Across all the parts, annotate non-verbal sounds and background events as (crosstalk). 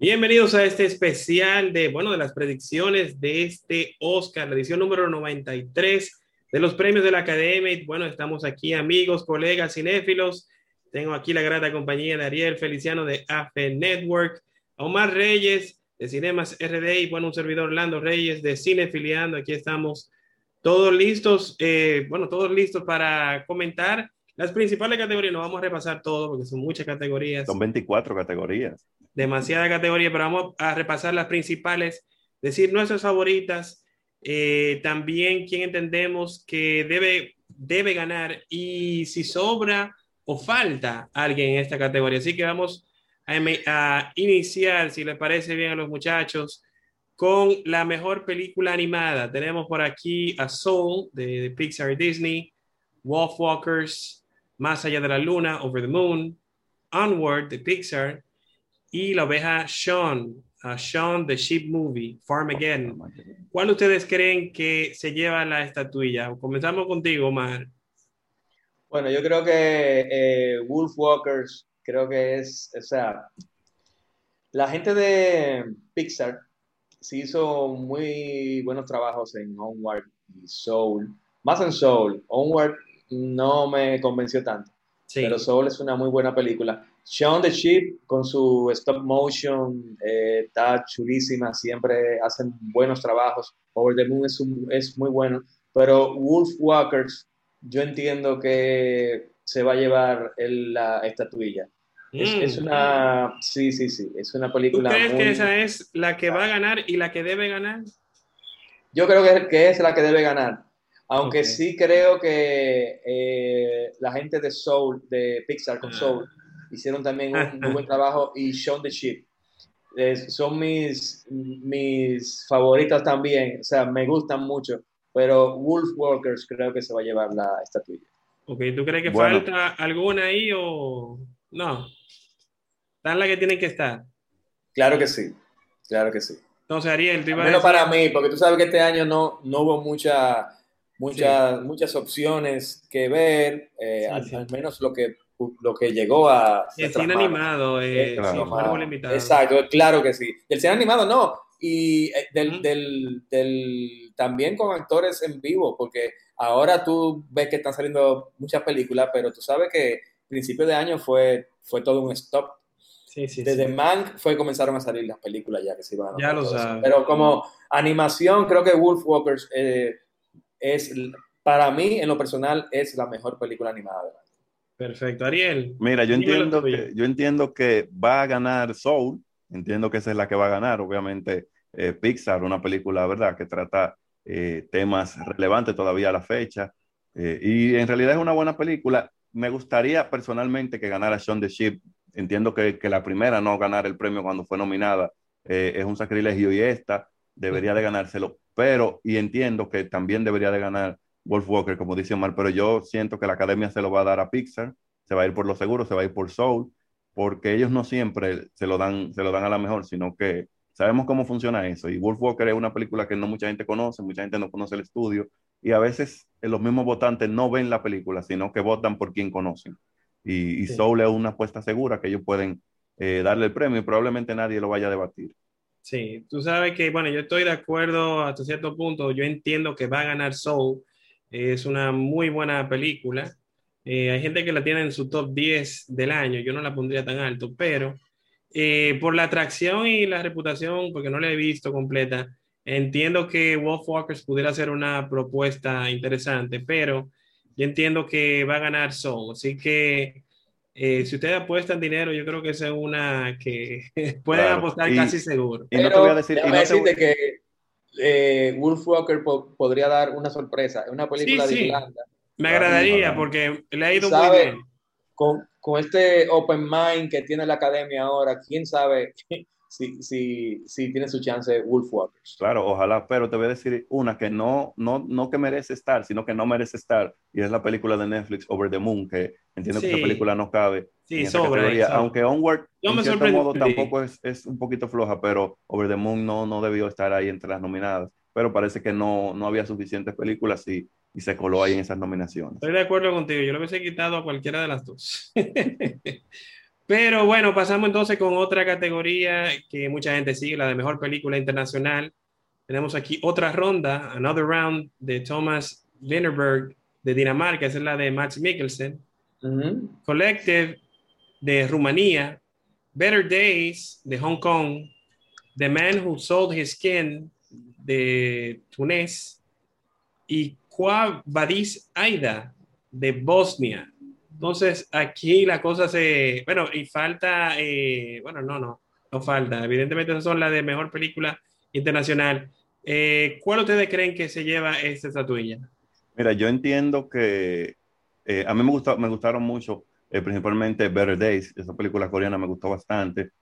Bienvenidos a este especial de, bueno, de las predicciones de este Oscar, la edición número 93 de los premios de la Academia. Bueno, estamos aquí amigos, colegas, cinéfilos. Tengo aquí la grata compañía de Ariel Feliciano de AFE Network, Omar Reyes de Cinemas RD y bueno, un servidor Orlando Reyes de Cinefiliando. Aquí estamos todos listos, eh, bueno, todos listos para comentar las principales categorías. No vamos a repasar todo porque son muchas categorías. Son 24 categorías demasiada categoría, pero vamos a repasar las principales, decir nuestras favoritas, eh, también quién entendemos que debe, debe ganar y si sobra o falta alguien en esta categoría. Así que vamos a, iniciar, si les parece bien a los muchachos, con la mejor película animada. Tenemos por aquí a Soul de, Pixar y Disney, Wolf Walkers, Más allá de la luna, Over the Moon, Onward de Pixar, y la oveja Sean, Sean the Sheep Movie, Farm Again. ¿Cuál ustedes creen que se lleva la estatuilla? Comenzamos contigo, Omar. Bueno, yo creo que eh, Wolf Walkers, creo que es, o sea, la gente de Pixar se hizo muy buenos trabajos en Onward y Soul, más en Soul. Onward no me convenció tanto, pero Soul es una muy buena película. Shaun the Sheep con su stop motion eh, está chulísima, siempre hacen buenos trabajos. Over the Moon es, es muy bueno, pero Wolf Walkers yo entiendo que se va a llevar la estatuilla. Es, mm. una, sí, sí, sí, es una película. ¿Tú crees que esa es la que va a ganar y la que debe ganar? Yo creo que, que es la que debe ganar. Aunque sí creo que eh, la gente de Soul, de Pixar con ah. Soul, hicieron también un muy buen (laughs) trabajo y Shaun the Sheep. son mis, mis favoritas también, o sea, me gustan mucho, pero Wolf Walkers creo que se va a llevar la estatuilla. Ok, ¿tú crees que falta alguna ahí o no? ¿Están las que tienen que estar? Claro que sí, claro que sí. Entonces, Ariel, te iba Menos para mí, porque tú sabes que este año no, no hubo mucha, mucha, muchas opciones que ver, eh, al, menos lo que lo que llegó a... El cine animado, eh, Exacto, claro que sí. El cine animado no, y eh, del, del, del, también con actores en vivo, porque ahora tú ves que están saliendo muchas películas, pero tú sabes que principio de año fue, fue todo un stop. Sí, sí, Desde sí. Mank fue comenzaron a salir las películas ya que se iban a Ya lo sabes. Pero como animación, creo que Wolf Walkers eh, es, para mí, en lo personal, es la mejor película animada Perfecto, Ariel. Mira, yo entiendo, que, yo entiendo que va a ganar Soul, entiendo que esa es la que va a ganar, obviamente eh, Pixar, una película, ¿verdad?, que trata eh, temas relevantes todavía a la fecha, eh, y en realidad es una buena película. Me gustaría personalmente que ganara Shaun the Sheep, entiendo que, que la primera no ganar el premio cuando fue nominada es un sacrilegio y esta debería de ganárselo, pero, y entiendo que también debería de ganar Wolf Walker, como dice Omar, pero yo siento que la academia se lo va a dar a Pixar, se va a ir por lo seguro, se va a ir por Soul, porque ellos no siempre se lo dan, se lo dan a la mejor, sino que sabemos cómo funciona eso. Y Wolf Walker es una película que no mucha gente conoce, mucha gente no conoce el estudio, y a veces los mismos votantes no ven la película, sino que votan por quien conocen. Y, Soul es una apuesta segura que ellos pueden eh, darle el premio y probablemente nadie lo vaya a debatir. Sí, tú sabes que, bueno, yo estoy de acuerdo hasta cierto punto, yo entiendo que va a ganar Soul, es una muy buena película. Eh, hay gente que la tiene en su top 10 del año, yo no la pondría tan alto, pero eh, por la atracción y la reputación, porque no la he visto completa, entiendo que Wolf Walkers pudiera ser una propuesta interesante, pero yo entiendo que va a ganar Soul, así que eh, si ustedes apuestan dinero, yo creo que es una que (laughs) pueden apostar casi seguro. Y no te voy a decir, que eh, Wolf Walker podría dar una sorpresa. Es una película de Irlanda. Me agradaría porque le ha ido muy bien. Con, con, este open mind que tiene la academia ahora, quién sabe (laughs) si, si, si tiene su chance Wolf Walkers. Claro, ojalá, pero te voy a decir una que no, no, no que merece estar, sino que no merece estar, y es la película de Netflix Over the Moon, que entiendo que esa película no cabe. Sí, sobre, Aunque Onward, en cierto modo, tampoco es, es, un poquito floja, pero Over the Moon no, no debió estar ahí entre las nominadas. Pero parece que no, no había suficientes películas y, y se coló ahí en esas nominaciones. Estoy de acuerdo contigo, yo lo hubiese quitado a cualquiera de las dos. (laughs) Pero bueno, pasamos entonces con otra categoría que mucha gente sigue, la de mejor película internacional. Tenemos aquí otra ronda, Another Round de Thomas Linderberg de Dinamarca, esa es la de Max Mikkelsen. Collective de Rumanía. Better Days de Hong Kong. The Man Who Sold His Skin de Túnez. Y Kwa Badis Aida de Bosnia. Entonces, aquí la cosa se. Bueno, y falta. Eh, bueno, no, no, no falta. Evidentemente, esas son las de mejor película internacional. Eh, ¿Cuál ustedes creen que se lleva esta estatuilla? Mira, yo entiendo que eh, a mí me, gustó, me gustaron mucho, principalmente Better Days, esa película coreana me gustó bastante,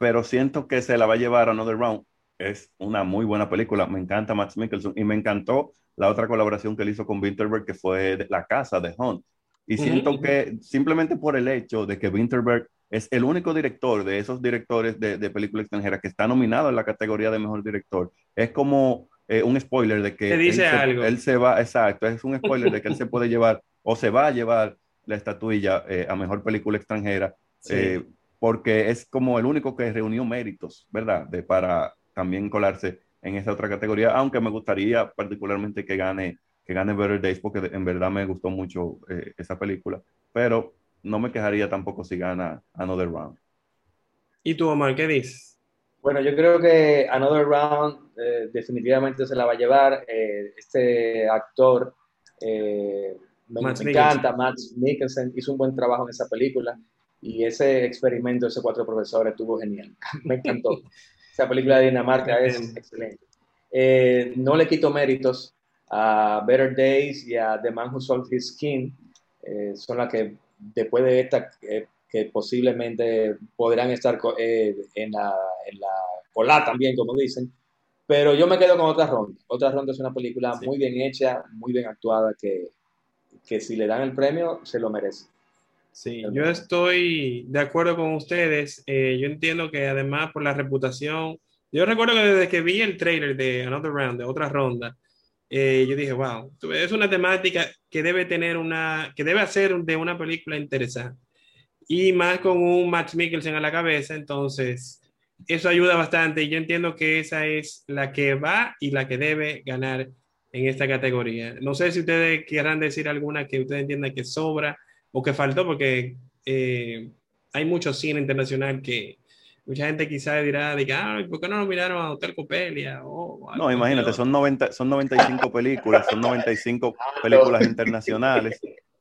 pero siento que se la va a llevar Another Round. Es una muy buena película, me encanta Max Mikkelsen y me encantó la otra colaboración que él hizo con Winterberg, que fue La Casa de Hunt y siento que simplemente por el hecho de que Winterberg es el único director de esos directores de, de película extranjera que está nominado en la categoría de mejor director, es como eh, un spoiler de que dice él, se, algo. él se va, exacto, es un spoiler de que él se puede llevar (laughs) o se va a llevar la estatuilla eh, a mejor película extranjera, eh, porque es como el único que reunió méritos, ¿verdad? De, para también colarse en esa otra categoría, aunque me gustaría particularmente que gane que gane Better Days porque en verdad me gustó mucho eh, esa película, pero no me quejaría tampoco si gana Another Round. ¿Y tú, Omar, qué dices? Bueno, yo creo que Another Round eh, definitivamente se la va a llevar. Eh, este actor me, encanta, Max Mikkelsen, hizo un buen trabajo en esa película y ese experimento de esos cuatro profesores estuvo genial. (laughs) me encantó. (laughs) esa película de Dinamarca es excelente. no le quito méritos a Better Days y a The Man Who Sold His Skin, eh, son las que después de esta, eh, que posiblemente podrán estar eh, en, la, en la cola también, como dicen. Pero yo me quedo con otra ronda. Otra ronda es una película muy bien hecha, muy bien actuada, que, que si le dan el premio, se lo merece. Sí, yo estoy de acuerdo con ustedes. yo entiendo que además por la reputación, yo recuerdo que desde que vi el trailer de Another Round, de otra ronda, eh, yo dije, wow, es una temática que debe tener una, que debe hacer de una película interesante. Y más con un Max Mikkelsen a la cabeza, entonces eso ayuda bastante y yo entiendo que esa es la que va y la que debe ganar en esta categoría. No sé si ustedes quieran decir alguna que ustedes entiendan que sobra o que faltó, porque eh, hay mucho cine internacional que, mucha gente quizás dirá, diga, ¿por qué no nominaron a Hotel Copelia? no, imagínate, son, 90, son 95 películas, son 95 (laughs) películas internacionales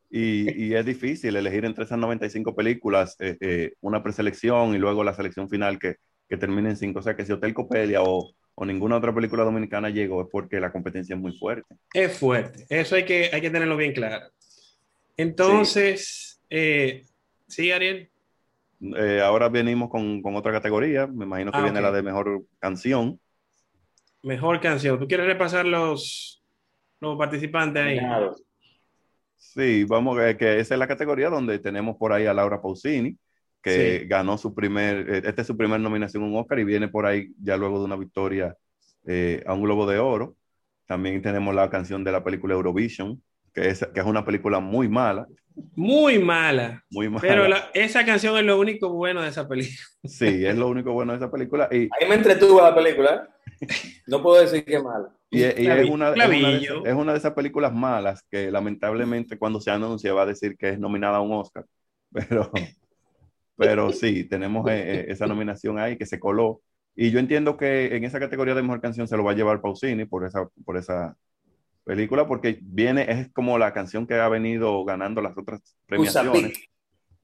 y, y, es difícil elegir entre esas 95 películas eh, eh, una preselección y luego la selección final que, que termine en 5. O sea que si Hotel Copelia o, o, ninguna otra película dominicana llegó es porque la competencia es muy fuerte. Es fuerte, eso hay que, hay que tenerlo bien claro. Entonces, sí, eh, ¿sí Ariel. Eh, ahora venimos con, con, otra categoría. Me imagino que ah, viene la de mejor canción. Mejor canción. ¿Tú quieres repasar los, los participantes ahí? Sí, vamos, eh, que esa es la categoría donde tenemos por ahí a Laura Pausini, que ganó su primer, eh, esta es su primera nominación a un Oscar y viene por ahí ya luego de una victoria a un Globo de Oro. También tenemos la canción de la película Eurovision, que es, que es una película muy mala. Muy mala. Muy mala. Pero esa canción es lo único bueno de esa película. (laughs) Sí, es lo único bueno de esa película. Y, Ahí me entretuvo la película. No puedo decir que es mala. Y, es, una, es, una de, es, una de, esas películas malas que lamentablemente cuando se anuncia va a decir que es nominada a un Oscar. (laughs) Pero, pero sí, tenemos eh, eh, esa nominación ahí que se coló. Y yo entiendo que en esa categoría de mejor canción se lo va a llevar Pausini por esa, por esa película porque viene, es como la canción que ha venido ganando las otras premiaciones.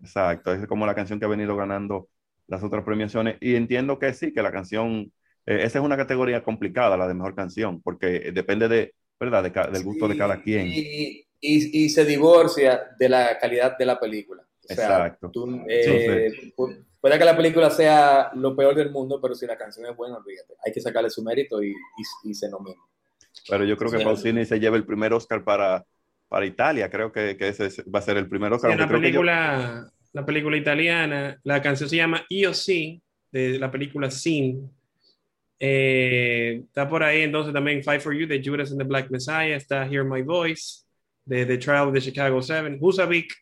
Exacto, es como la canción que ha venido ganando las otras premiaciones. Y entiendo que sí, que la canción, eh, esa es una categoría complicada, la de mejor canción, porque depende de, ¿verdad? del gusto de cada quien. Y, y, se divorcia de la calidad de la película. Exacto. Eh, puede que la película sea lo peor del mundo, pero si la canción es buena, fíjate, hay que sacarle su mérito y, y se nomina. Pero yo creo que Pausini se lleva el primer Oscar para, para Italia. Creo que, que, ese va a ser el primer Oscar. la, película, la película italiana, la canción se llama Io Sì, de la película Sin. Eh, está por ahí entonces también Fight for You de Judas and the Black Messiah. Está Hear My Voice de The Trial of the Chicago Seven. Husavik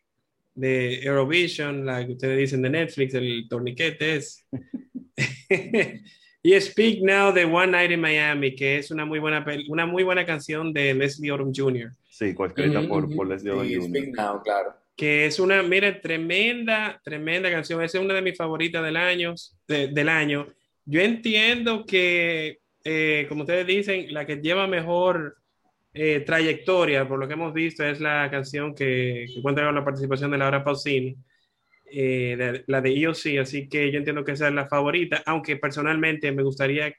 de Eurovision, la que ustedes dicen de Netflix, el torniquete es. (laughs) (laughs) y Speak Now de One Night in Miami, que es una muy buena, una muy buena canción de Leslie Odom Jr. Sí, escrita por, por Leslie Odom Jr. Speak Now, claro. Que es una, mira, tremenda, tremenda canción. Esa es una de mis favoritas del año. del año. Yo entiendo que, eh, como ustedes dicen, la que lleva mejor eh, trayectoria, por lo que hemos visto, es la canción que, cuenta con la participación de Laura Pausini, eh, la de EOC, así que yo entiendo que esa es la favorita, aunque personalmente me gustaría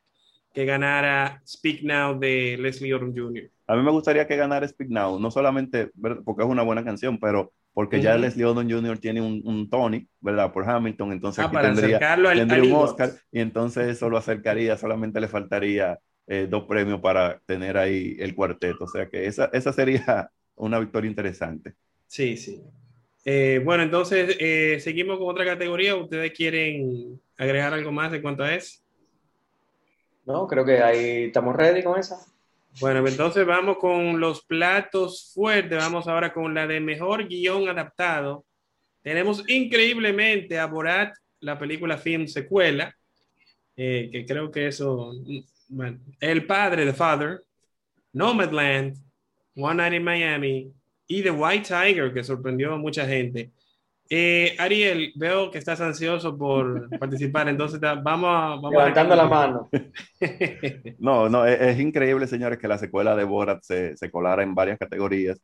que ganara Speak Now de Leslie Odom Jr. A mí me gustaría que ganara Speak Now, no solamente porque es una buena canción, pero porque ya Leslie Odom Jr. tiene un, Tony, ¿verdad? Por Hamilton, entonces ah, aquí tendría, un Oscar y entonces eso lo acercaría, solamente le faltaría eh, dos premios para tener ahí el cuarteto. O sea que esa, esa sería (laughs) una victoria interesante. Sí, sí. Eh, bueno, entonces eh, seguimos con otra categoría. ¿Ustedes quieren agregar algo más en cuanto a eso? No, creo que ahí estamos ready con esa. Bueno, entonces vamos con los platos fuertes. Vamos ahora con la de mejor guion adaptado. Tenemos increíblemente a Borat, la película film secuela, que creo que eso bueno, El Padre, The Father, Nomadland, One Night in Miami y The White Tiger, que sorprendió a mucha gente. Eh, Ariel, veo que estás ansioso por (laughs) participar, entonces vamos a... Vamos Levantando la mano. (laughs) no, no, es, increíble, señores, que la secuela de Borat se, se colara en varias categorías,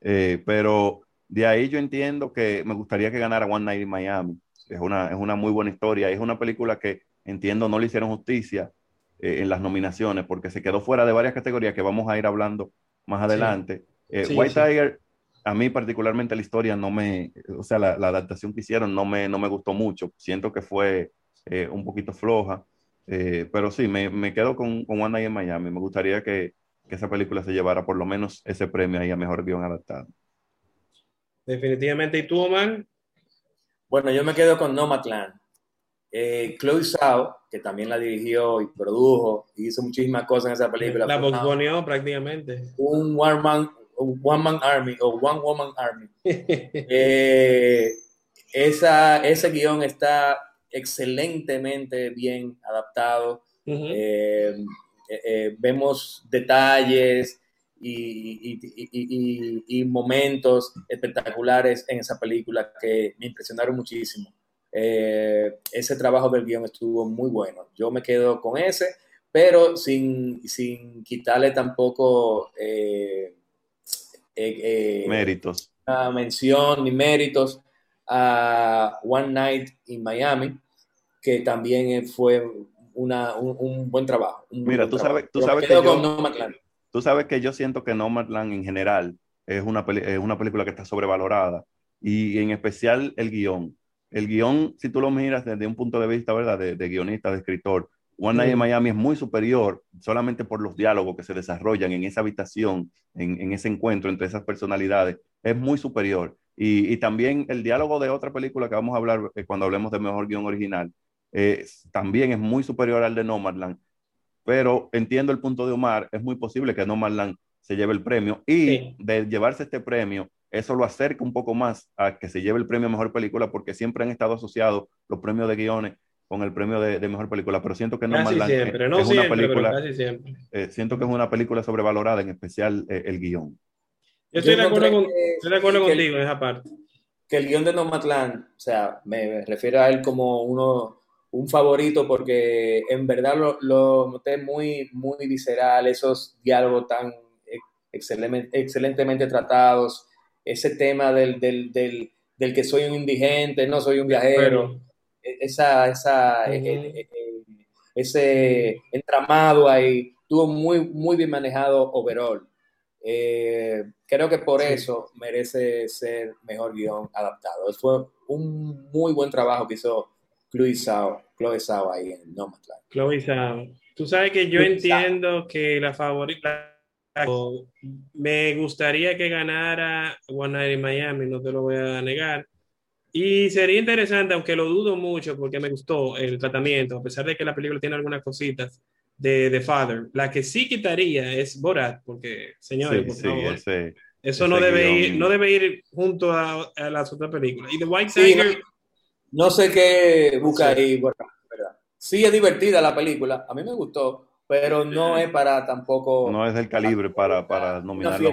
eh, pero de ahí yo entiendo que me gustaría que ganara One Night in Miami. Es una, es una muy buena historia, es una película que entiendo no le hicieron justicia eh, en las nominaciones, porque se quedó fuera de varias categorías que vamos a ir hablando más adelante. Eh, White Tiger, a mí particularmente la historia no me, o sea, la, adaptación que hicieron no me, no me gustó mucho. Siento que fue eh, un poquito floja, pero sí, me, me, quedo con, con One Night en Miami. Me gustaría que, que, esa película se llevara por lo menos ese premio ahí a Mejor Guión Adaptado. Definitivamente. ¿Y tú, Omar? Bueno, yo me quedo con Nomadland. Eh, Chloe Zhao, que también la dirigió y produjo y hizo muchísimas cosas en esa película. La posponeó prácticamente. Un One Man, one man Army o One Woman Army. (laughs) eh, esa, ese guion está excelentemente bien adaptado. Eh, eh, eh, vemos detalles y, y, y, momentos espectaculares en esa película que me impresionaron muchísimo. Ese trabajo del guion estuvo muy bueno. Yo me quedo con ese, pero sin, sin quitarle tampoco eh, eh, méritos. Una mención ni méritos a One Night in Miami, que también fue una, un, buen trabajo. Mira, tú sabes, tú sabes que yo, tú sabes que yo siento que Nomadland en general es una, es una película que está sobrevalorada y en especial el guion el guion, si tú lo miras desde un punto de vista, ¿verdad? De, guionista, de escritor, One Night in Miami es muy superior solamente por los diálogos que se desarrollan en esa habitación, en, ese encuentro entre esas personalidades, es muy superior. Y, también el diálogo de otra película que vamos a hablar eh, cuando hablemos de mejor guion original, también es muy superior al de Nomadland. Pero entiendo el punto de Omar, es muy posible que Nomadland se lleve el premio y de llevarse este premio, eso lo acerca un poco más a que se lleve el premio a Mejor Película porque siempre han estado asociados los premios de guiones con el premio de, Mejor Película, pero siento que no, casi siempre, no es una película, casi siempre. Eh, siento que es una película sobrevalorada, en especial eh, el guion. Yo estoy, de acuerdo, con, estoy de acuerdo contigo en esa parte. Que el guion de Nomadland, o sea, me, refiero a él como uno, un favorito porque en verdad lo, lo noté muy, muy visceral, esos diálogos tan excelentemente tratados, ese tema del, del, del, del, que soy un indigente, no soy un viajero, e, esa, esa, eh, eh, eh, ese entramado ahí, estuvo muy, muy bien manejado overall. creo que por eso merece ser mejor guion adaptado. Fue un muy buen trabajo que hizo Chloe Zhao, Chloe Zhao ahí en Nomadland. Chloe Zhao. Tú sabes que yo entiendo que la favorita me gustaría que ganara One Night in Miami, no te lo voy a negar. Y sería interesante, aunque lo dudo mucho porque me gustó el tratamiento, a pesar de que la película tiene algunas cositas de The Father. La que sí quitaría es Borat, porque, señores, sí, Eso no debe, ir, no debe ir junto a, las otras películas. Y The White Tiger... no, sé qué busca ahí, ¿verdad? Sí es divertida la película, a mí me gustó, pero no es para tampoco... No es del calibre para, para nominarlo.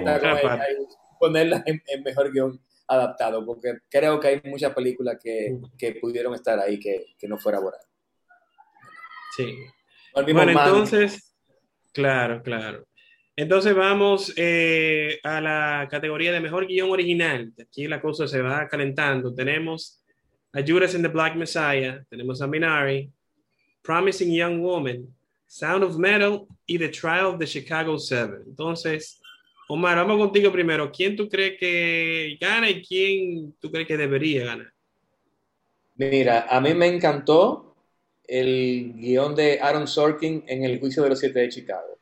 ponerla en, mejor guion adaptado, porque creo que hay muchas películas que, que pudieron estar ahí que, que no fuera Borat. Sí. Bueno, entonces, claro, claro. Entonces vamos eh, a la categoría de mejor guion original. Aquí la cosa se va calentando. Tenemos a Judas and the Black Messiah, tenemos a Minari, Promising Young Woman, Sound of Metal y The Trial of the Chicago Seven. Entonces, Omar, vamos contigo primero. ¿Quién tú crees que gana y quién tú crees que debería ganar? Mira, a mí me encantó el guion de Aaron Sorkin en El juicio de los siete de Chicago.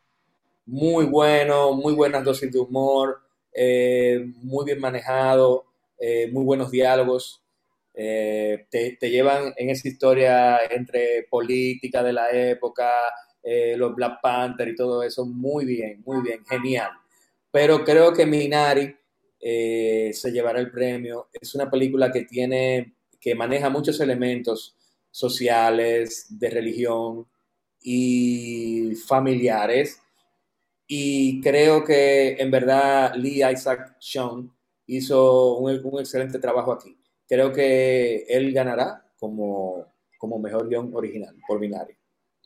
Muy bueno, muy buenas dosis de humor, eh, muy bien manejado, eh, muy buenos diálogos. Eh, te, llevan en esa historia entre política de la época, los Black Panther y todo eso, muy bien, muy bien, genial. Pero creo que Minari se llevará el premio. Es una película que tiene, que maneja muchos elementos sociales, de religión y familiares. Y creo que en verdad Lee Isaac Sean hizo un, excelente trabajo aquí. Creo que él ganará como, como mejor guion original por Binario.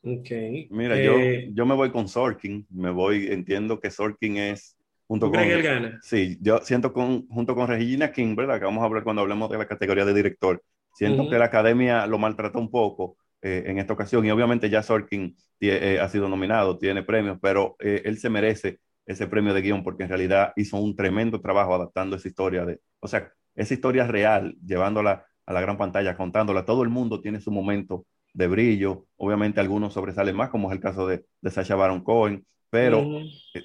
Okay. Mira, yo, eh, yo me voy con Sorkin, me voy, entiendo que Sorkin es junto con... Que él gana? Sí, yo siento con, junto con Regina King, ¿verdad? Que vamos a hablar cuando hablemos de la categoría de director. Siento que la academia lo maltrata un poco eh, en esta ocasión y obviamente ya Sorkin eh, ha sido nominado, tiene premios, pero eh, él se merece ese premio de guion porque en realidad hizo un tremendo trabajo adaptando esa historia de, o sea, esa historia real, llevándola a la gran pantalla, contándola. Todo el mundo tiene su momento de brillo. Obviamente algunos sobresalen más, como es el caso de, de Sacha Baron Cohen, pero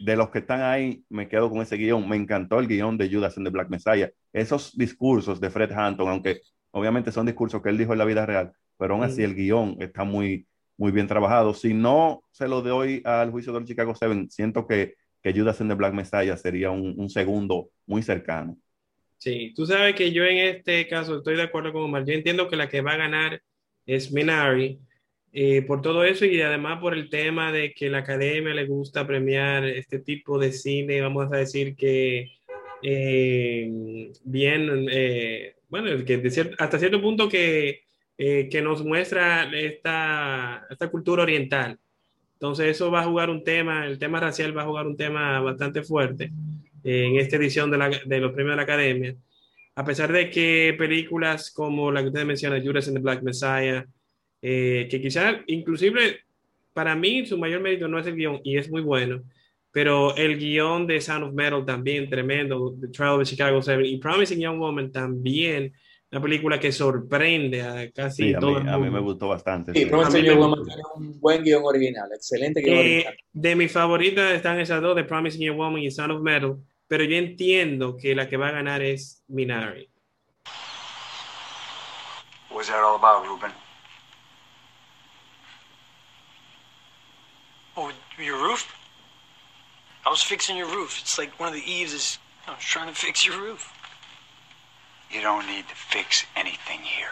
de los que están ahí, me quedo con ese guion. Me encantó el guion de Judas and the Black Messiah. Esos discursos de Fred Hampton, aunque Obviamente son discursos que él dijo en la vida real, pero aún así el guion está muy, muy bien trabajado. Si no se lo doy al juicio del Chicago Seven, siento que, que Judas en the Black Messiah sería un, segundo muy cercano. Sí, tú sabes que yo en este caso estoy de acuerdo con Omar. Yo entiendo que la que va a ganar es Minari, eh, por todo eso y además por el tema de que la academia le gusta premiar este tipo de cine, vamos a decir que eh, bien eh, bueno, que hasta cierto punto que, eh, que nos muestra esta, esta, cultura oriental. Entonces eso va a jugar un tema, el tema racial va a jugar un tema bastante fuerte en esta edición de, la, de, los premios de la Academia. A pesar de que películas como la que usted menciona, Judas and the Black Messiah, eh, que quizás inclusive para mí su mayor mérito no es el guion y es muy bueno, pero el guion de Sound of Metal también tremendo, The Trial of Chicago 7 y Promising Young Woman también, una película que sorprende a casi todo el mundo. A mí me gustó bastante. Sí, Promising Young Woman tiene un buen guion original, excelente guion eh, original. De mis favoritas están esas dos, The Promising Young Woman y Sound of Metal, pero yo entiendo que la que va a ganar es Minari. What was that all about, Ruben? Your roof? I was fixing your roof. It's like one of the eaves is I was trying to (laughs) fix your roof. You don't need to fix anything here.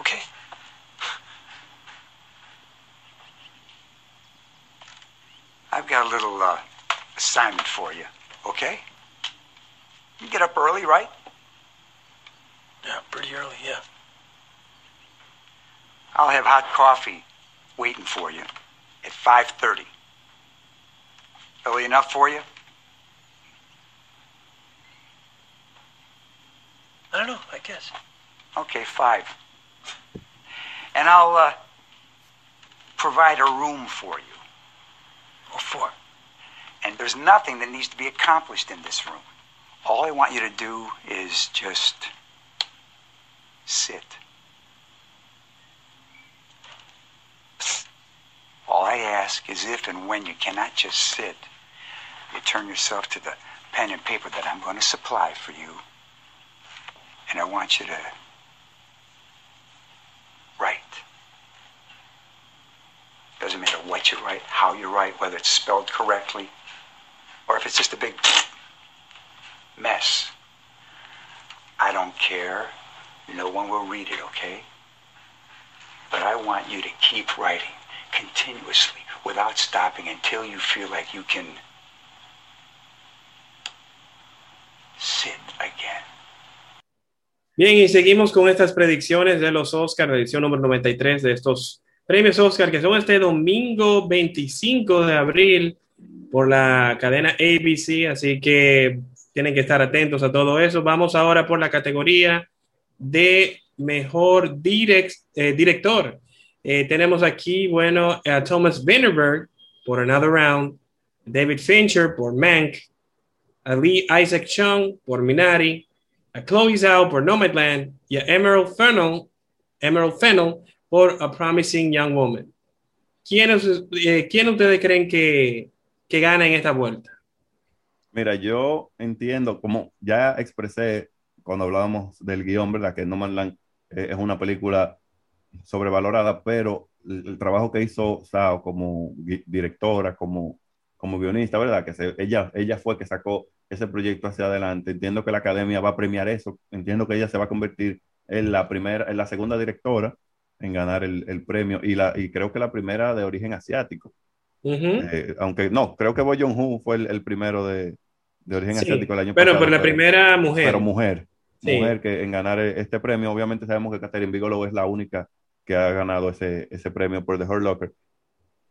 Okay. I've got a little uh, assignment for you, okay? You get up early, right? Yeah, pretty early, yeah. I'll have hot coffee waiting for you at 5.30. Early enough for you? I don't know, I guess. Okay, five. And I'll uh, provide a room for you. What for? And there's nothing that needs to be accomplished in this room. All I want you to do is just sit. All I ask is if and when you cannot just sit, you turn yourself to the pen and paper that I'm going to supply for you. And I want you to write. Doesn't matter what you write, how you write, whether it's spelled correctly, or if it's just a big mess. I don't care. No one will read it, okay? But I want you to keep writing continuously without stopping until you feel like you can sit again. Bien, y seguimos con estas predicciones de los Oscars, la edición número 93 de estos premios Oscar, que son este domingo 25 de abril por la cadena ABC, así que tienen que estar atentos a todo eso. Vamos ahora por la categoría de mejor direct, eh, director. Eh, tenemos aquí, bueno, a Thomas Vinterberg por Another Round, David Fincher por Mank, a Lee Isaac Chung por Minari, a Chloe Zhao por Nomadland y a Emerald Fennell, Emerald Fennell por A Promising Young Woman. ¿Quiénes, eh, ¿quién ustedes creen que, que gana en esta vuelta? Mira, yo entiendo, como ya expresé cuando hablábamos del guion, ¿verdad? Que Nomadland eh, es una película sobrevalorada, pero el, el trabajo que hizo Sao como directora, como, como guionista, ¿verdad? Que se, ella, ella fue que sacó ese proyecto hacia adelante. Entiendo que la academia va a premiar eso. Entiendo que ella se va a convertir en la primera, en la segunda directora en ganar el, el premio y, la, y creo que la primera de origen asiático. Eh, aunque no, creo que Bo Jong-ho fue el, el primero de, de origen Sí. asiático el año Pero pasado. por la primera mujer. Pero mujer. Sí. Mujer que en ganar este premio. Obviamente sabemos que Catherine Bigelow es la única que ha ganado ese, ese premio por The Hurt Locker.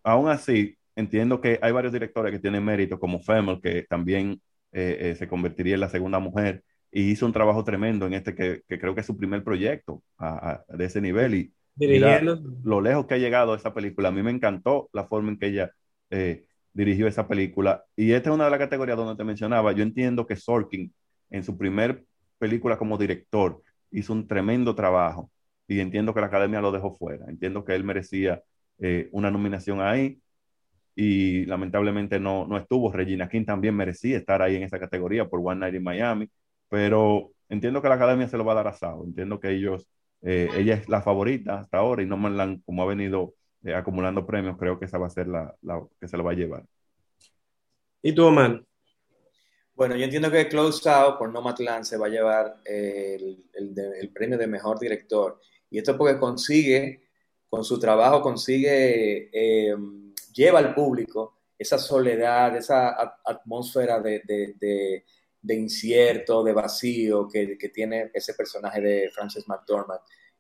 Aún así, entiendo que hay varios directores que tienen mérito, como Femmel, que también eh, eh, se convertiría en la segunda mujer y hizo un trabajo tremendo en este que, que creo que es su primer proyecto a- a- de ese nivel. Y mira lo lejos que ha llegado esa película. A mí me encantó la forma en que ella eh, dirigió esa película. Y esta es una de las categorías donde te mencionaba. Yo entiendo que Sorkin, en su primer película como director, hizo un tremendo trabajo. Y entiendo que la academia lo dejó fuera. Entiendo que él merecía eh, una nominación ahí. Y lamentablemente no, no estuvo. Regina King también merecía estar ahí en esa categoría por One Night in Miami. Pero entiendo que la academia se lo va a dar a Sao. Entiendo que ellos eh, ella es la favorita hasta ahora y no Land, como ha venido eh, acumulando premios, creo que esa va a ser la, la, que se lo va a llevar. ¿Y tú, Oman? Bueno, yo entiendo que Chloe Zhao por Nomadland se va a llevar el, el de- el premio de mejor director. Y esto porque consigue, con su trabajo, consigue, eh, lleva al público esa soledad, esa at- atmósfera de, de- incierto, de vacío que, que tiene ese personaje de Frances McDormand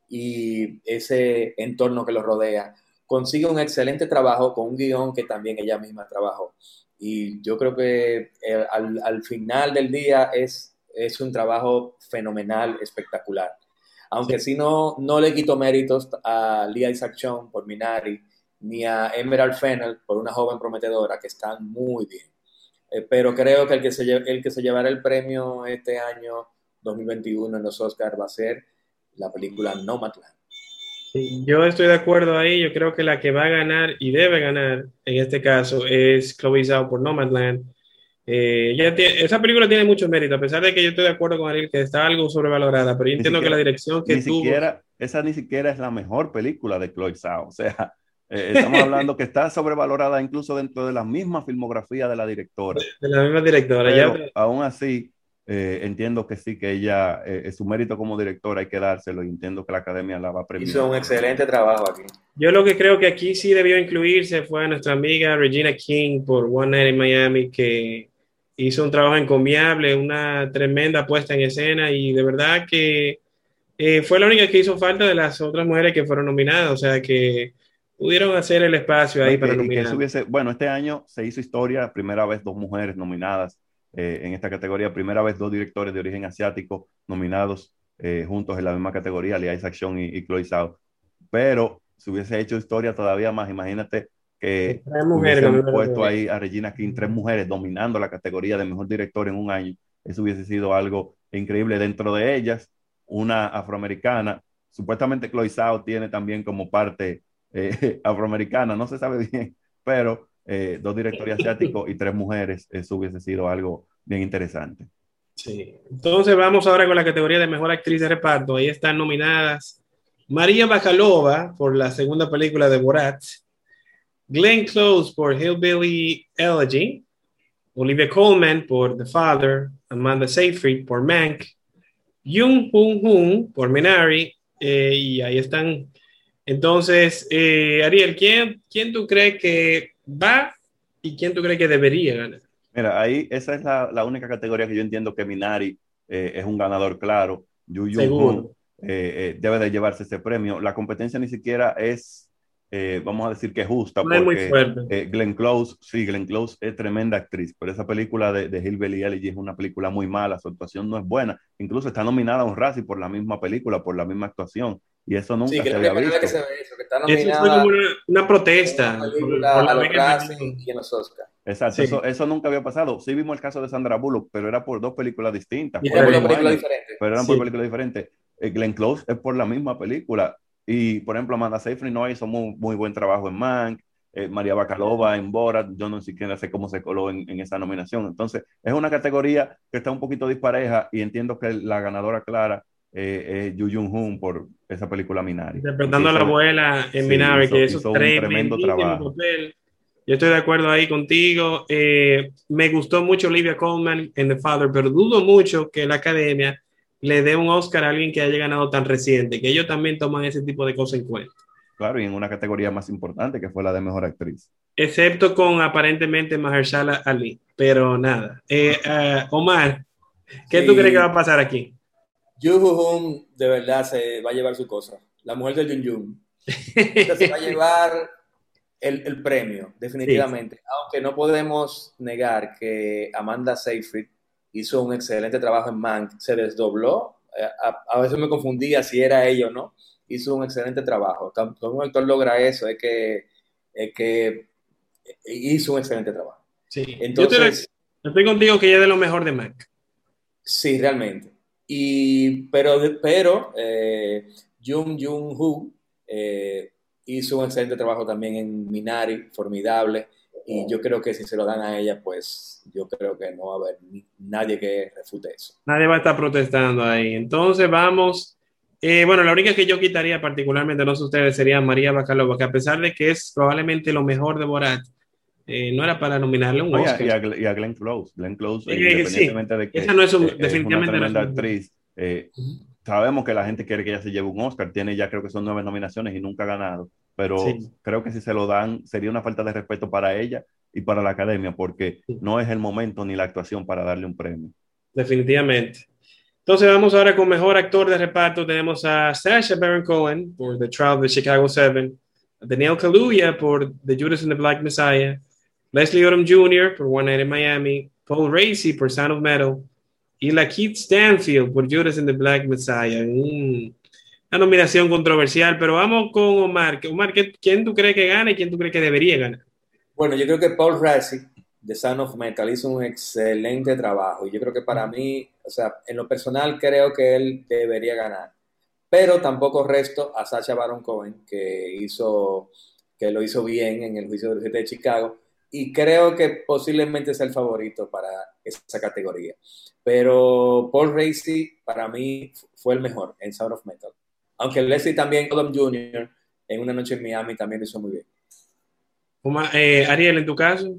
y ese entorno que lo rodea. Consigue un excelente trabajo con un guion que también ella misma trabajó. Y yo creo que eh, al, al final del día es, es un trabajo fenomenal, espectacular. Aunque sí no, no le quito méritos a Lia Isaac Chung por Minari, ni a Emerald Fennell por una joven prometedora, que están muy bien. Eh, pero creo que el que, se, el que se llevará el premio este año 2021 en los Oscars va a ser la película Nomadland. Sí, Yo estoy de acuerdo ahí. Yo creo que la que va a ganar y debe ganar en este caso es Chloe Zhao por Nomadland. Eh, ella tiene- esa película tiene mucho mérito, a pesar de que yo estoy de acuerdo con Ariel que está algo sobrevalorada, pero yo Ni entiendo que siquiera- la dirección que Ni tuvo. siquiera, esa ni siquiera es la mejor película de Chloe Zhao. O sea, eh, estamos hablando que está sobrevalorada incluso dentro de la misma filmografía de la directora. de la misma directora. Pero Ya- aún así, eh, entiendo que sí, que ella, eh, su mérito como directora hay que dárselo y entiendo que la academia la va a premiar. Hizo un excelente trabajo aquí. Yo lo que creo que aquí sí debió incluirse fue a nuestra amiga Regina King por One Night in Miami, que hizo un trabajo encomiable, una tremenda puesta en escena y de verdad que eh, fue la única que hizo falta de las otras mujeres que fueron nominadas, o sea que pudieron hacer el espacio ahí Y para nominar. hubiese- bueno, este año se hizo historia, primera vez dos mujeres nominadas eh, en esta categoría, primera vez dos directores de origen asiático nominados eh, juntos en la misma categoría, Lee Isaac Chung y, y Chloe Zhao. Pero si hubiese hecho historia todavía más, imagínate que Tres mujeres hubiesen puesto ahí a Regina King, tres mujeres dominando la categoría de mejor director en un año. Eso hubiese sido algo increíble. Dentro de ellas, una afroamericana. Supuestamente Chloe Zhao tiene también como parte eh, (laughs) afroamericana, no se sabe bien, pero eh, dos directores asiáticos y tres mujeres, eso hubiese sido algo bien interesante. Sí. Entonces vamos ahora con la categoría de mejor actriz de reparto. Ahí están nominadas María Bakalova por la segunda película de Borat, Glenn Close por Hillbilly Elegy, Olivia Colman por The Father, Amanda Seyfried por Mank, Jung Hoon Hoon por Minari, eh, y ahí están. Entonces, eh, Ariel, ¿quién, ¿quién tú crees que va y quién tú crees que debería ganar? Mira, ahí esa es la, la única categoría que yo entiendo que Minari eh, es un ganador claro. Yu Jung Hoon eh, debe de llevarse ese premio. La competencia ni siquiera es eh, vamos a decir que justa, porque eh, Glenn Close, sí, Glenn Close es tremenda actriz, pero esa película de, de Hillbilly Elegy es una película muy mala, su actuación no es buena, incluso está nominada a un Razzie por la misma película, por la misma actuación, y eso nunca se había visto. Que se ve eso, que está nominada eso fue como una, protesta. Por, a los Razzie y en los Oscars. Exacto, eso, eso, nunca había pasado. Sí vimos el caso de Sandra Bullock, pero era por dos películas distintas. Y por películas diferentes. Pero eran por películas diferentes. Eh, Glenn Close es por la misma película. Y, por ejemplo, Amanda Seyfried no hizo muy, muy buen trabajo en Mank, eh, María Bacalova en Borat, yo no siquiera sé cómo se coló en, en, esa nominación. Entonces, es una categoría que está un poquito dispareja y entiendo que la ganadora clara eh, es Yu Jung Hoon por esa película Minari. Interpretando a la abuela en sí, Minari, que hizo, hizo un tremendo trabajo. Papel. Yo estoy de acuerdo ahí contigo. Eh, me gustó mucho Olivia Colman en The Father, pero dudo mucho que la academia le dé un Oscar a alguien que haya ganado tan reciente, que ellos también toman ese tipo de cosas en cuenta. Claro, y en una categoría más importante que fue la de mejor actriz. Excepto con aparentemente Mahershala Ali, pero nada. Eh, uh, (laughs) Omar, ¿qué sí. tú crees que va a pasar aquí? Yu Hoon de verdad se va a llevar su cosa. La mujer de Jun Jun. se va a (laughs) llevar el, el premio, definitivamente. Sí. Aunque no podemos negar que Amanda Seyfried hizo un excelente trabajo en Mank, se desdobló, eh, a, a, veces me confundía si era ella o no, hizo un excelente trabajo. Cuando un actor logra eso, es que, es que hizo un excelente trabajo. Sí, entonces... Yo estoy contigo que ella es de lo mejor de Mank. Sí, realmente. Y, pero pero eh, Jung Jung Hu eh, hizo un excelente trabajo también en Minari, formidable y yo creo que si se lo dan a ella, pues yo creo que no va a haber nadie que refute eso. Nadie va a estar protestando ahí. Entonces vamos, eh, bueno, la única que yo quitaría particularmente, no sé ustedes, sería María Bacalova, que a pesar de que es probablemente lo mejor de Borat, eh, no era para nominarle un Oscar. y, a, y, a, Glenn Close. Glenn Close, eh, independientemente sí, de que esa no es, un, es definitivamente una tremenda no es un... actriz, eh, uh -huh. Sabemos que la gente quiere que ella se lleve un Oscar, tiene ya creo que son nueve nominaciones y nunca ha ganado, pero sí. creo que si se lo dan sería una falta de respeto para ella y para la academia, porque sí. no es el momento ni la actuación para darle un premio. Definitivamente. Entonces vamos ahora con mejor actor de reparto. Tenemos a Sacha Baron Cohen por The Trial of the Chicago Seven, Daniel Kaluuya por The Judas and the Black Messiah, Leslie Odom Jr. por One Night in Miami, Paul Racy por Sound of Metal y Lakeith Stanfield por Judas and the Black Messiah. Mm, una nominación controversial, pero vamos con Omar. Omar, ¿quién tú crees que gana y quién tú crees que debería ganar? Bueno, yo creo que Paul Racy de Sound of Metal hizo un excelente trabajo y yo creo que para mí, o sea, en lo personal creo que él debería ganar, pero tampoco resto a Sacha Baron Cohen que hizo que lo hizo bien en el juicio del de Chicago y creo que posiblemente sea el favorito para esa categoría. Pero Paul Racy para mí fue el mejor en Sound of Metal. Aunque Leslie también, Odom Jr. en Una Noche en Miami también lo hizo muy bien. Eh, Ariel, en tu caso.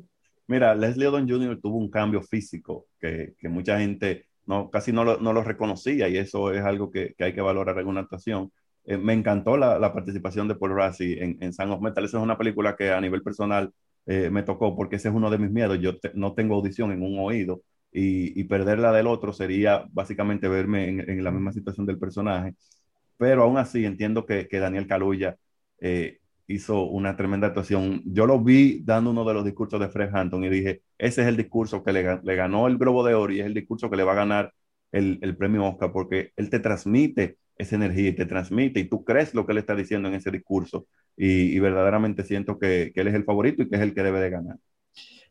Mira, Leslie Odom Jr. tuvo un cambio físico que, que mucha gente no, casi no lo, no lo, reconocía y eso es algo que, que hay que valorar en una actuación. Eh, me encantó la, la, participación de Paul Rassi en, en Sound of Metal. Esa es una película que a nivel personal eh, me tocó porque ese es uno de mis miedos. Yo no tengo audición en un oído y, y perderla del otro sería básicamente verme en, la misma situación del personaje. Pero aún así entiendo que, que Daniel Kaluuya eh, hizo una tremenda actuación. Yo lo vi dando uno de los discursos de Fred Hampton y dije, ese es el discurso que le, le ganó el Globo de Oro y es el discurso que le va a ganar el, el, premio Oscar porque él te transmite esa energía y te transmite y tú crees lo que él está diciendo en ese discurso y, y verdaderamente siento que, que, él es el favorito y que es el que debe de ganar.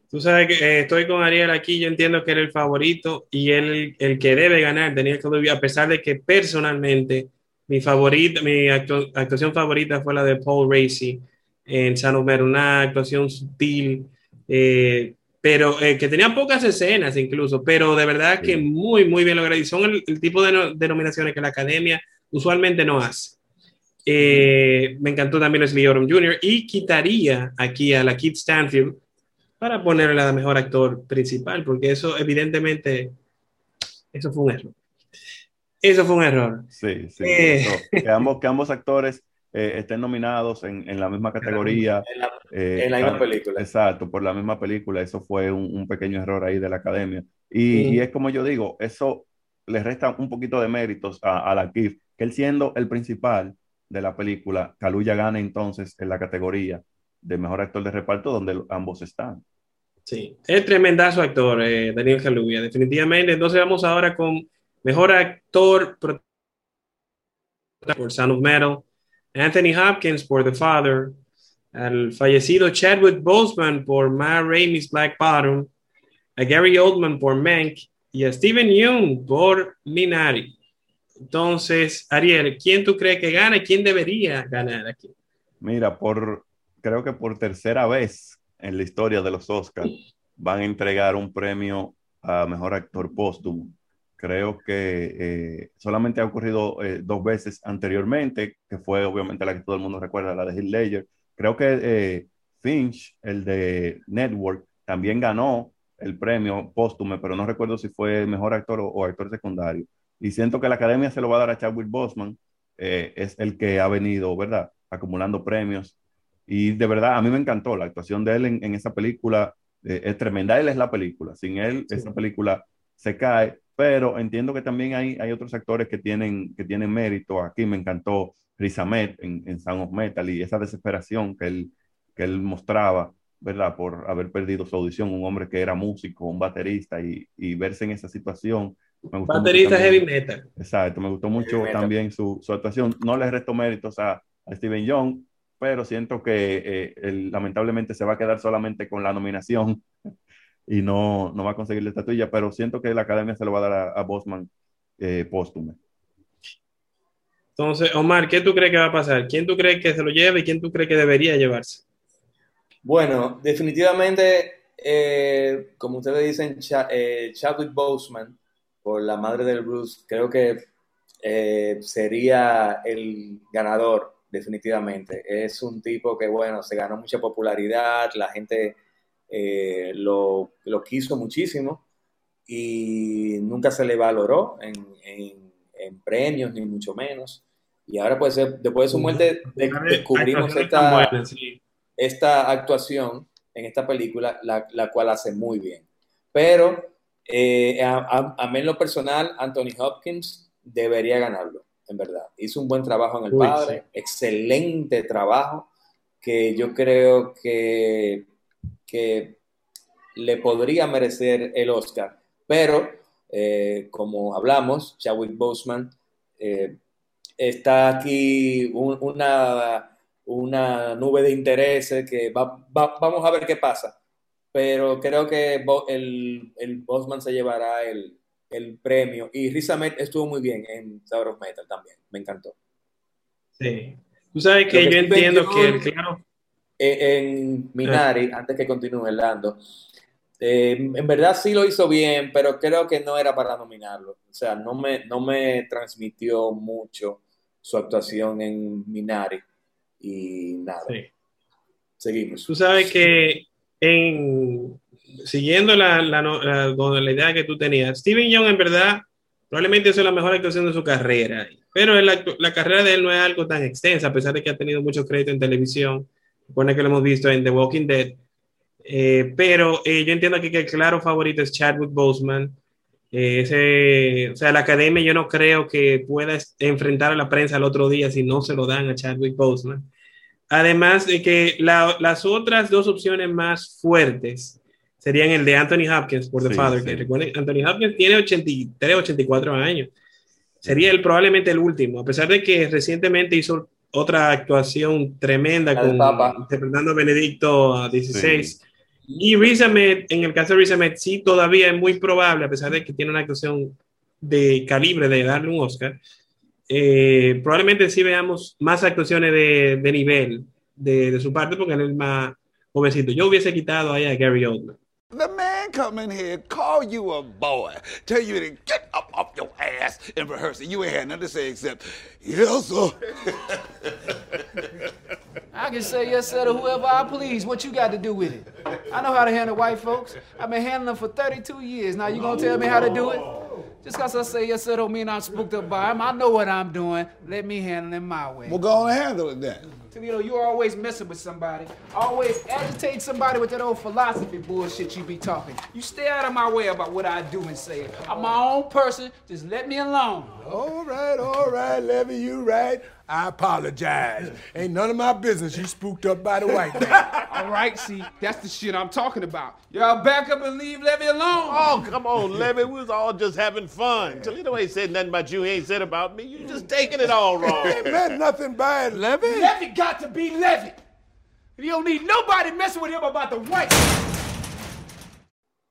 Tú sabes que eh, estoy con Ariel aquí, yo entiendo que él es el favorito y él el que debe ganar, Daniel Kaluuya, a pesar de que personalmente mi favorita, mi actu actuación favorita fue la de Paul Racy en San Homero, una actuación sutil, eh, pero eh, que tenía pocas escenas incluso, pero de verdad que muy, muy bien logrado. Y son el, el tipo de, no, de, nominaciones que la academia usualmente no hace. Eh, me encantó también Leslie Odom Jr. y quitaría aquí a la Kid Stanfield para ponerle a mejor actor principal, porque eso evidentemente, eso fue un error. Eso fue un error. Sí, sí. Eh. que, ambos, que ambos actores eh, estén nominados en, en, la misma categoría. En la, en la misma película. Exacto, por la misma película. Eso fue un, un pequeño error ahí de la academia. Y, y, es como yo digo, eso le resta un poquito de méritos a, a la KIF, que él siendo el principal, de la película, Kaluuya gana entonces en la categoría de mejor actor de reparto donde ambos están. Sí, es tremendazo actor, eh, Daniel Kaluuya, definitivamente. Entonces vamos ahora con mejor actor por Sound of Metal, Anthony Hopkins por The Father, al fallecido Chadwick Boseman por Ma Rainey's Black Bottom, a Gary Oldman por Mank y a Steven Yeun por Minari. Entonces, Ariel, ¿quién tú crees que gana y quién debería ganar aquí? Mira, por creo que por tercera vez en la historia de los Oscars van a entregar un premio a mejor actor póstumo. Creo que eh, solamente ha ocurrido eh, dos veces anteriormente, que fue obviamente la que todo el mundo recuerda, la de Heath Ledger. Creo que eh, Finch, el de Network, también ganó el premio póstumo, pero no recuerdo si fue mejor actor o actor secundario y siento que la academia se lo va a dar a Chadwick Boseman, eh, es el que ha venido, ¿verdad? Acumulando premios. Y de verdad, a mí me encantó la actuación de él en, esa película, eh, es tremenda. Él es la película, sin él esa película se cae, pero entiendo que también hay, hay otros actores que tienen, que tienen mérito. Aquí me encantó Riz Ahmed en, en Sound of Metal y esa desesperación que él, que él mostraba, ¿verdad? Por haber perdido su audición, un hombre que era músico, un baterista y, y verse en esa situación Baterista heavy metal. Exacto, me gustó mucho también su, su, actuación. No le resto méritos a, a Steven Young, pero siento que eh, él, lamentablemente se va a quedar solamente con la nominación y no, no va a conseguir la estatuilla, pero siento que la academia se lo va a dar a, a Bosman eh, póstume. Entonces, Omar, ¿qué tú crees que va a pasar? ¿Quién tú crees que se lo lleve y quién tú crees que debería llevarse? Bueno, definitivamente, eh, como ustedes dicen, eh, Chadwick Boseman por la madre del blues, creo que eh, sería el ganador, definitivamente. Es un tipo que, bueno, se ganó mucha popularidad, la gente eh, lo, lo, quiso muchísimo y nunca se le valoró en, en, en, premios, ni mucho menos. Y ahora, pues, después de su muerte, descubrimos esta, esta actuación en esta película, la, la cual hace muy bien. Pero eh, a, a, mí en lo personal, Anthony Hopkins debería ganarlo, en verdad. Hizo un buen trabajo en El Padre, excelente trabajo, que yo creo que, que le podría merecer el Oscar. Pero, eh, como hablamos, Chadwick Boseman eh, está aquí una, una nube de intereses que vamos a ver qué pasa pero creo que el, el Bosman se llevará el, el premio. Y Riz Ahmed estuvo muy bien en Sound of Metal también, me encantó. Sí. Tú sabes que, yo entiendo que, claro. En, Minari, antes que continúe hablando, eh, en verdad sí lo hizo bien, pero creo que no era para nominarlo. O sea, no me, no me transmitió mucho su actuación en Minari. Y nada. Sí. Seguimos. Tú sabes que en, siguiendo la, la, la, idea que tú tenías, Steven Young en verdad probablemente es la mejor actuación de su carrera, pero la, la, carrera de él no es algo tan extensa, a pesar de que ha tenido mucho crédito en televisión, supone que lo hemos visto en The Walking Dead, eh, pero eh, yo entiendo aquí que el claro favorito es Chadwick Boseman. Eh, ese, o sea, la academia yo no creo que pueda enfrentar a la prensa el otro día si no se lo dan a Chadwick Boseman. Además de que la, las otras dos opciones más fuertes serían el de Anthony Hopkins por The sí, Father. Sí. Que Anthony Hopkins tiene 83, 84 años. Sería el, probablemente el último, a pesar de que recientemente hizo otra actuación tremenda con interpretando a Benedicto XVI. Sí. Y Riz Ahmed, en el caso de Riz Ahmed, sí todavía es muy probable, a pesar de que tiene una actuación de calibre de darle un Oscar, eh, probablemente sí veamos más actuaciones de, de nivel de, de, su parte porque él es más jovencito. Yo hubiese quitado ahí a Gary Oldman. The man come in here, call you a boy, tell you to get up off your ass and rehearse it. You ain't had nothing to say except, yes, sir. (laughs) I can say yes sir to whoever I please. What you got to do with it? I know how to handle white folks. I've been handling them for 32 years. Now you gonna tell me how to do it? Just cause I say yes sir don't mean I'm spooked up by him. I know what I'm doing. Let me handle it my way. Well, go on and handle it then. Toledo, you're always messing with somebody. Always agitate somebody with that old philosophy bullshit you be talking. You stay out of my way about what I do and say. I'm my own person. Just let me alone. All right, all right, Levy, you right. I apologize. Ain't none of my business you spooked up by the white man. (laughs) All right, see, that's the shit I'm talking about. Y'all back up and leave Levy alone. Oh, come on, Levy. We was all just having fun. Toledo ain't said nothing about you. He ain't said about me. You just taking it all wrong. Ain't meant nothing by it, Levy. Levy got to be Levy. You don't need nobody messing with him about the white.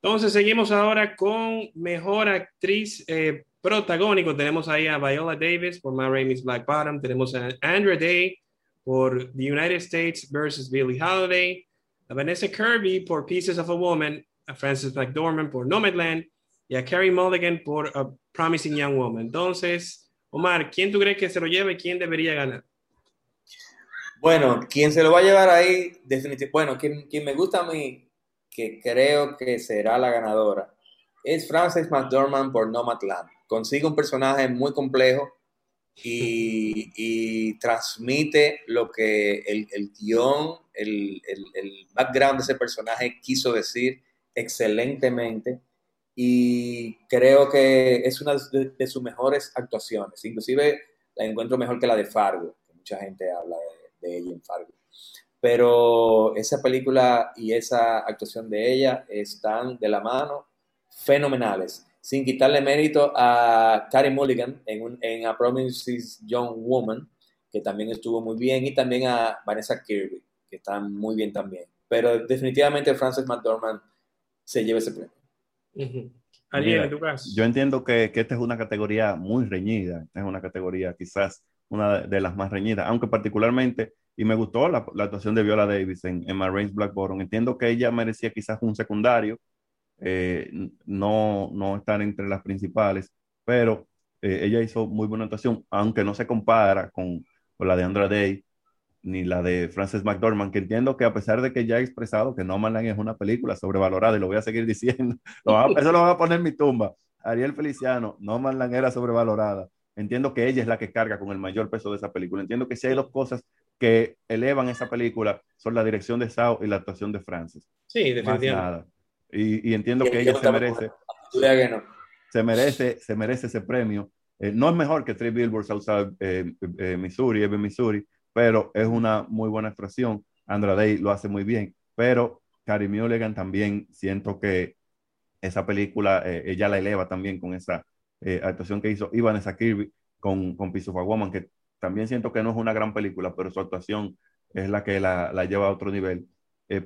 Entonces seguimos ahora con mejor actriz eh, protagónico. Tenemos ahí a Viola Davis por Ma Rainey's Black Bottom. Tenemos a Andra Day por The United States versus Billie Holiday. A Vanessa Kirby por Pieces of a Woman. A Frances McDormand por Nomadland. Y a Carrie Mulligan por A Promising Young Woman. Entonces, Omar, ¿quién tú crees que se lo lleve y quién debería ganar? Bueno, quien se lo va a llevar ahí, definitivamente, bueno, quien, quien me gusta a mí, que creo que será la ganadora, es Frances McDormand por Nomadland. Consigue un personaje muy complejo y, transmite lo que el, el guion, el, el, el background de ese personaje quiso decir excelentemente y creo que es una de, sus mejores actuaciones. Inclusive la encuentro mejor que la de Fargo, mucha gente habla de ella en Fargo. Pero esa película y esa actuación de ella están de la mano fenomenales, sin quitarle mérito a Carey Mulligan en, un, en A Promises Young Woman, que también estuvo muy bien, y también a Vanessa Kirby, que están muy bien también. Pero definitivamente Frances McDormand se lleva ese premio. Mira, en tu caso. Yo entiendo que, que esta es una categoría muy reñida, es una categoría quizás una de las más reñidas, aunque particularmente, y me gustó la, la actuación de Viola Davis en, en Marines Black Bottom, entiendo que ella merecía quizás un secundario, eh, no, no estar entre las principales, pero eh, ella hizo muy buena actuación, aunque no se compara con, con la de Andra Day ni la de Frances McDormand, que entiendo que a pesar de que ya he expresado que No Man Land es una película sobrevalorada, y lo voy a seguir (laughs) diciendo, lo van a- eso lo voy a poner en mi tumba. Ariel Feliciano, No Man Land era sobrevalorada. Entiendo que ella es la que carga con el mayor peso de esa película. Entiendo que si hay dos cosas que elevan esa película son la dirección de Sao y la actuación de Frances. Sí, definitivamente. Y, y entiendo Y que ella se merece, no. se merece, se merece ese premio. Eh, no es mejor que Three Billboards Outside eh, eh, Missouri, Ebbing, Missouri, pero es una muy buena actuación. Andra Day lo hace muy bien, pero Carey Mulligan también siento que esa película ella la eleva también con esa actuación que hizo. Y Vanessa Kirby con, con Piece of a Woman, que también siento que no es una gran película, pero su actuación es la que la, la lleva a otro nivel.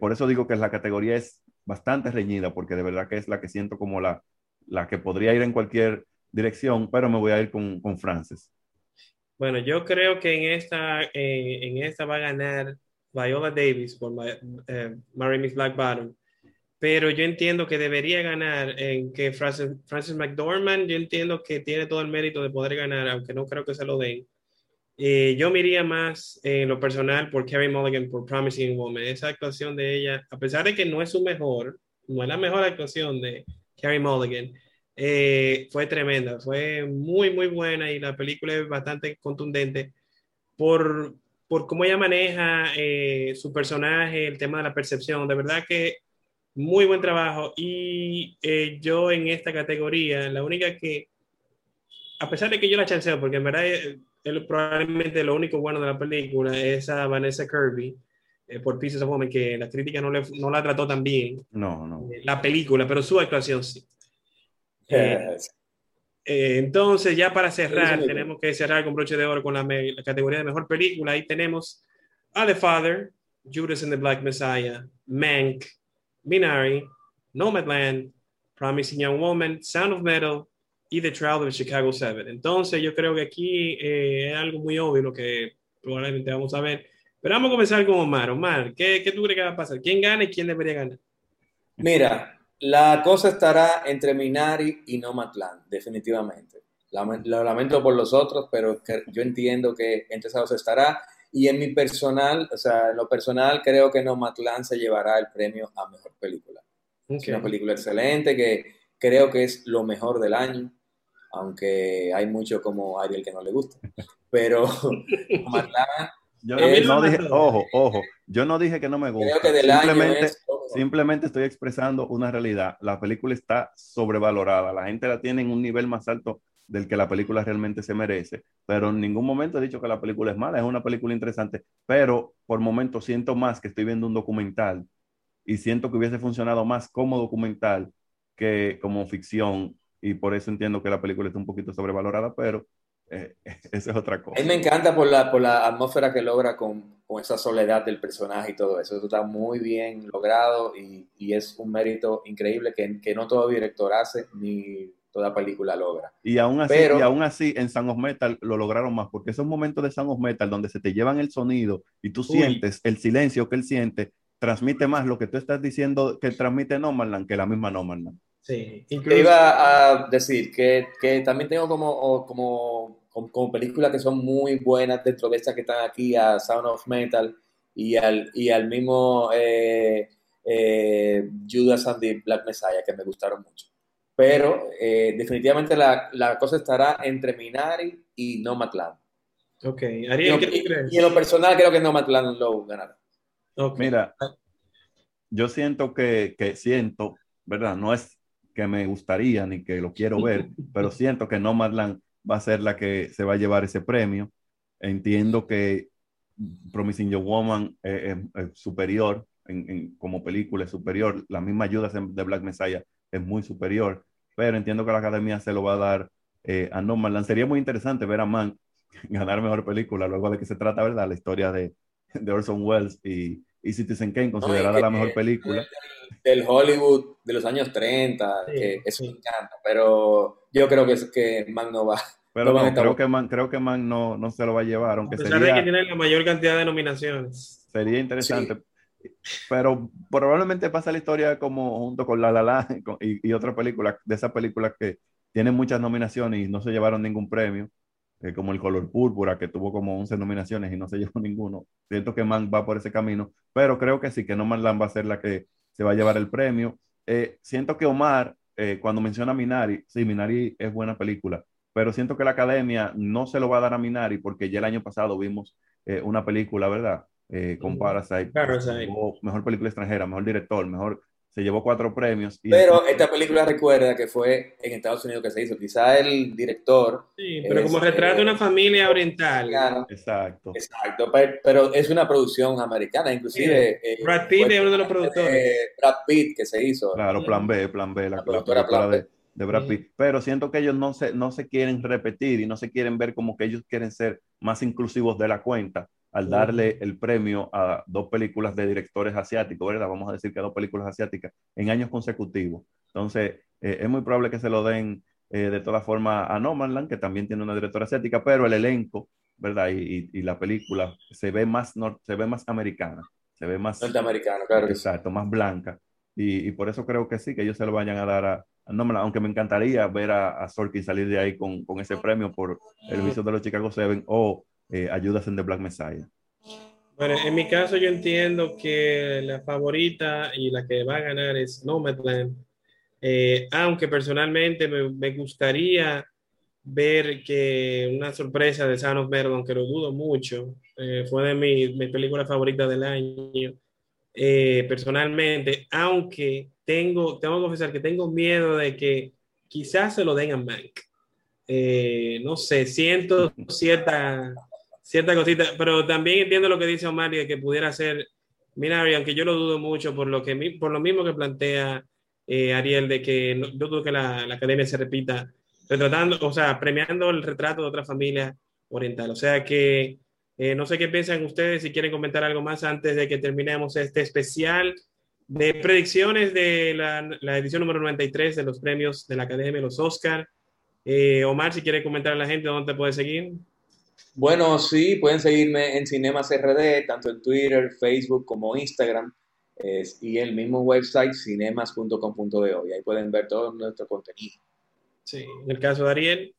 Por eso digo que la categoría es bastante reñida, porque de verdad que es la que siento como la, la que podría ir en cualquier dirección, pero me voy a ir con, con Frances. Bueno, yo creo que en esta, eh, en esta va a ganar Viola Davis por eh, Marry Miss Black Bottom, pero yo entiendo que debería ganar en que Frances, Frances McDormand, yo entiendo que tiene todo el mérito de poder ganar, aunque no creo que se lo den. Eh, yo me iría más eh, en lo personal por Carey Mulligan por Promising Woman. Esa actuación de ella, a pesar de que no es su mejor, no es la mejor actuación de Carey Mulligan, eh, fue tremenda, fue muy, muy buena y la película es bastante contundente por, por cómo ella maneja eh, su personaje, el tema de la percepción. De verdad que muy buen trabajo. Y eh, yo en esta categoría, la única que, a pesar de que yo la chanceo, porque en verdad es, es probablemente lo único bueno de la película, es a Vanessa Kirby. eh, por Pieces of Woman, que la crítica no, le, no la trató tan bien, No, no. eh, la película, pero su actuación sí. Eh, Eh, entonces, ya para cerrar, tenemos que cerrar con broche de oro con la, me- la categoría de mejor película. Ahí tenemos a The Father, Judas and the Black Messiah, Mank, Minari, Nomadland, Promising Young Woman, Sound of Metal y The Trial of Chicago 7. Entonces, yo creo que aquí eh, es algo muy obvio lo que probablemente vamos a ver. Pero vamos a comenzar con Omar. Omar, ¿qué, qué tú crees que va a pasar? ¿Quién gana y quién debería ganar? Mira, la cosa estará entre Minari y Nomadland, definitivamente. Lo lamento por los otros, pero yo entiendo que entre esos dos estará. Y en mi personal, o sea, en lo personal, creo que Nomadland se llevará el premio a mejor película. Es una película excelente que creo que es lo mejor del año, aunque hay mucho como Ariel que no le gusta. Pero (laughs) yo no, dije, ojo, ojo, yo no dije que no me gusta. simplemente, simplemente estoy expresando una realidad. La película está sobrevalorada. La gente la tiene en un nivel más alto del que la película realmente se merece. Pero en ningún momento he dicho que la película es mala. Es una película interesante. Pero por momentos siento más que estoy viendo un documental y siento que hubiese funcionado más como documental que como ficción. Y por eso entiendo que la película está un poquito sobrevalorada, pero eh, (laughs) esa es otra cosa. A mí me encanta por la, por la atmósfera que logra con, con esa soledad del personaje y todo eso. Eso está muy bien logrado y, y es un mérito increíble que, que, no todo director hace ni toda película logra. Y aún así, Pero, y aún así en Sound of Metal lo lograron más, porque esos momentos de Sound of Metal donde se te llevan el sonido y tú uy. sientes el silencio que él siente, transmite más lo que tú estás diciendo que transmite Nomadland que la misma Nomadland. Sí, incluso... iba a decir que, que también tengo como, como, como, como, películas que son muy buenas dentro de estas que están aquí, a Sound of Metal y al, y al mismo eh, eh, Judas and the Black Messiah, que me gustaron mucho. Pero eh, definitivamente la, la, cosa estará entre Minari y Nomadland. Ok, Ariel, ¿qué y, crees? Y en lo personal creo que Nomadland lo ganará. Okay. Mira, yo siento que, que siento, ¿verdad? No es que me gustaría ni que lo quiero ver, (laughs) pero siento que Nomadland va a ser la que se va a llevar ese premio. Entiendo que Promising Young Woman es, es, es superior en, en, como película, es superior. La misma ayuda de Black Messiah es muy superior, pero entiendo que la academia se lo va a dar eh, a Nomadland. Sería muy interesante ver a Mann (laughs) ganar mejor película, luego de que se trata, ¿verdad? La historia de, de Orson Welles y, y Citizen Kane, considerada no, la mejor película. Del, Hollywood de los años 30, sí, que eso me encanta, pero yo creo que, es, que Mann no va. Pero no, creo, que Man, creo que Man no, no se lo va a llevar, aunque a pesar sería, de que tiene la mayor cantidad de nominaciones. Sería interesante. Sí. Pero probablemente pasa la historia como junto con La La La (laughs) y, y otra película, de esas películas que tienen muchas nominaciones y no se llevaron ningún premio, eh, como El Color Púrpura, que tuvo como 11 nominaciones y no se (laughs) llevó ninguno. Siento que Man va por ese camino, pero creo que sí, que No Man Land va a ser la que se va a llevar el premio. Eh, siento que Omar, eh, cuando menciona Minari, sí, Minari es buena película, pero siento que la academia no se lo va a dar a Minari porque ya el año pasado vimos eh, una película, ¿verdad? Eh, con Parasite. Parasite. Mejor película extranjera, mejor director, mejor. Se llevó cuatro premios. Y pero esta película recuerda que fue en Estados Unidos que se hizo. Quizá el director. Sí, pero es, como retrata una familia oriental. Claro, exacto. Exacto, pero, pero, es una producción americana, inclusive. Sí. Eh, Brad Pitt es uno de los productores. De Brad Pitt que se hizo. Claro, Plan B, Plan B, la, la productora Plan B. De, de Brad Pitt. Pero siento que ellos no se, no se quieren repetir y no se quieren ver como que ellos quieren ser más inclusivos de la cuenta al darle el premio a dos películas de directores asiáticos, ¿verdad? Vamos a decir que a dos películas asiáticas en años consecutivos. Entonces, eh, es muy probable que se lo den eh, de todas formas a Nomadland, que también tiene una directora asiática, pero el elenco, ¿verdad? Y, y, y la película se ve más, se ve más americana, se ve más... Norteamericana, claro. Exacto, más blanca. Y, y, por eso creo que sí, que ellos se lo vayan a dar a, no, aunque me encantaría ver a, a Sorkin salir de ahí con, con, ese premio por el vicio de los Chicago Seven o eh, Ayudas en The Black Messiah. Bueno, en mi caso yo entiendo que la favorita y la que va a ganar es Nomadland, eh, aunque personalmente me, me, gustaría ver que una sorpresa de Son of aunque lo dudo mucho, eh, fue de mi, mi película favorita del año, eh, personalmente, aunque tengo, tengo que confesar que tengo miedo de que quizás se lo den a Mank. Eh, no sé, siento cierta, cierta cosita, pero también entiendo lo que dice Omar de que pudiera ser Minari, aunque yo lo dudo mucho por lo, que, por lo mismo que plantea eh, Ariel, de que no, yo dudo que la, la, academia se repita, retratando, o sea, premiando el retrato de otra familia oriental. O sea que eh, no sé qué piensan ustedes, si quieren comentar algo más antes de que terminemos este especial de predicciones de la, la, edición número 93 de los premios de la Academia, los Oscar. Eh, Omar, si quiere comentar a la gente, ¿dónde te puede seguir? Bueno, sí, pueden seguirme en Cinemas RD, tanto en Twitter, Facebook como Instagram, y el mismo website cinemas.com.de, y ahí pueden ver todo nuestro contenido. Sí, en el caso de Ariel.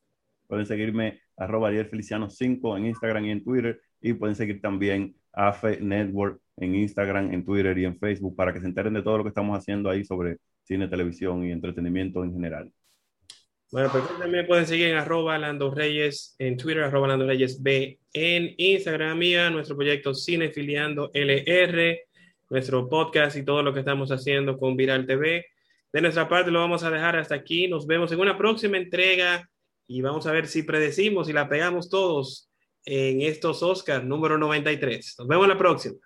Pueden seguirme arroba Ariel Feliciano 5 en Instagram y en Twitter, y pueden seguir también AFE Network en Instagram, en Twitter y en Facebook para que se enteren de todo lo que estamos haciendo ahí sobre cine, televisión y entretenimiento en general. Bueno, pues también pueden seguir en arroba Lando Reyes, en Twitter, arroba Lando Reyes B, en Instagram mía, nuestro proyecto Cinefiliando LR, nuestro podcast y todo lo que estamos haciendo con Viral TV. De nuestra parte lo vamos a dejar hasta aquí. Nos vemos en una próxima entrega y vamos a ver si predecimos y la pegamos todos en estos Oscars número 93. Nos vemos la próxima.